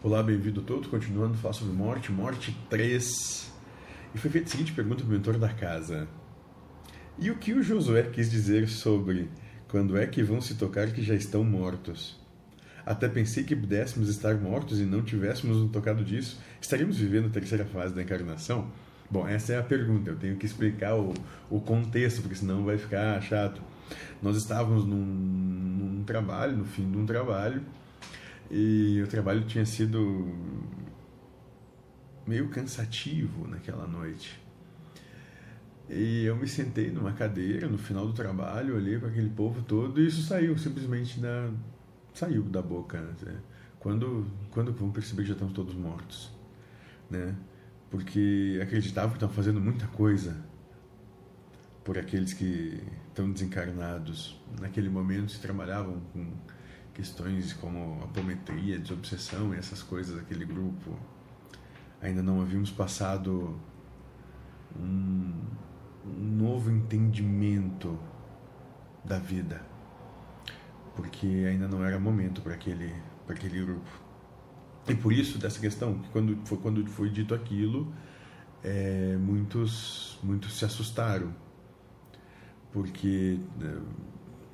Olá, bem-vindo a todos. Continuando falar sobre morte, morte 3. E foi feita a seguinte pergunta para o mentor da casa: E o que o Josué quis dizer sobre quando é que vão se tocar que já estão mortos? Até pensei que pudéssemos estar mortos e não tivéssemos nos tocado disso. Estaríamos vivendo a terceira fase da encarnação? Bom, essa é a pergunta. Eu tenho que explicar o, o contexto, porque senão vai ficar chato. Nós estávamos num, num trabalho, no fim de um trabalho, e o trabalho tinha sido meio cansativo naquela noite. E eu me sentei numa cadeira no final do trabalho, olhei para aquele povo todo e isso saiu simplesmente da saiu da boca. Né? Quando quando vão perceber que já estão todos mortos, né? Porque acreditavam que estão fazendo muita coisa por aqueles que estão desencarnados. Naquele momento se trabalhavam com questões como apometria, desobsessão e essas coisas daquele grupo. Ainda não havíamos passado um, um novo entendimento da vida, porque ainda não era momento para aquele, aquele grupo. E por isso dessa questão, que quando foi quando foi dito aquilo, é, muitos muitos se assustaram, porque né,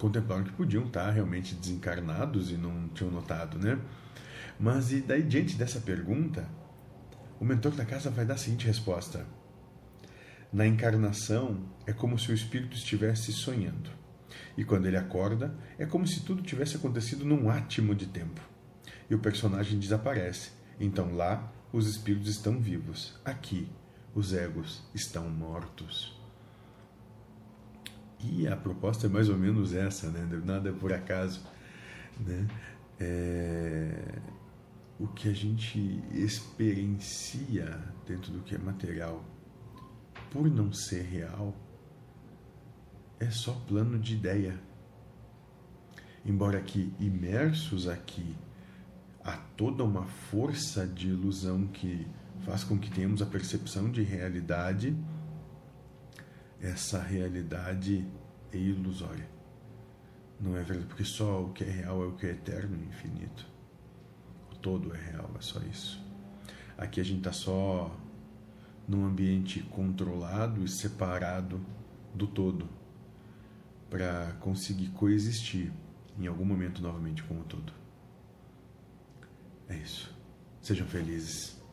contemplaram que podiam estar realmente desencarnados e não tinham notado, né? Mas e daí diante dessa pergunta, o mentor da casa vai dar a seguinte resposta: Na encarnação é como se o espírito estivesse sonhando. E quando ele acorda, é como se tudo tivesse acontecido num átimo de tempo. E o personagem desaparece. Então lá, os espíritos estão vivos. Aqui, os egos estão mortos. E a proposta é mais ou menos essa, né? Nada é por acaso, né? É... O que a gente experiencia dentro do que é material, por não ser real, é só plano de ideia. Embora aqui imersos aqui há toda uma força de ilusão que faz com que tenhamos a percepção de realidade essa realidade é ilusória. Não é verdade, porque só o que é real é o que é eterno e infinito. O todo é real, é só isso. Aqui a gente está só num ambiente controlado e separado do todo para conseguir coexistir em algum momento novamente com o todo. É isso. Sejam felizes.